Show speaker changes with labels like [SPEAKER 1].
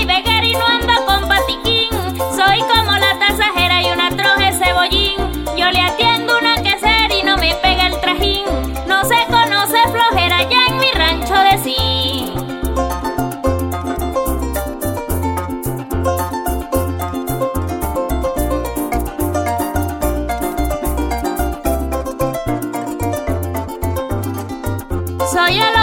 [SPEAKER 1] Criollita y veguera y no ando con patiquín, soy como la tasajera y una troje cebollín, yo le atiendo una quesera y no me pega el trajín, no se conoce flojera ya en mi rancho de sí. Soy el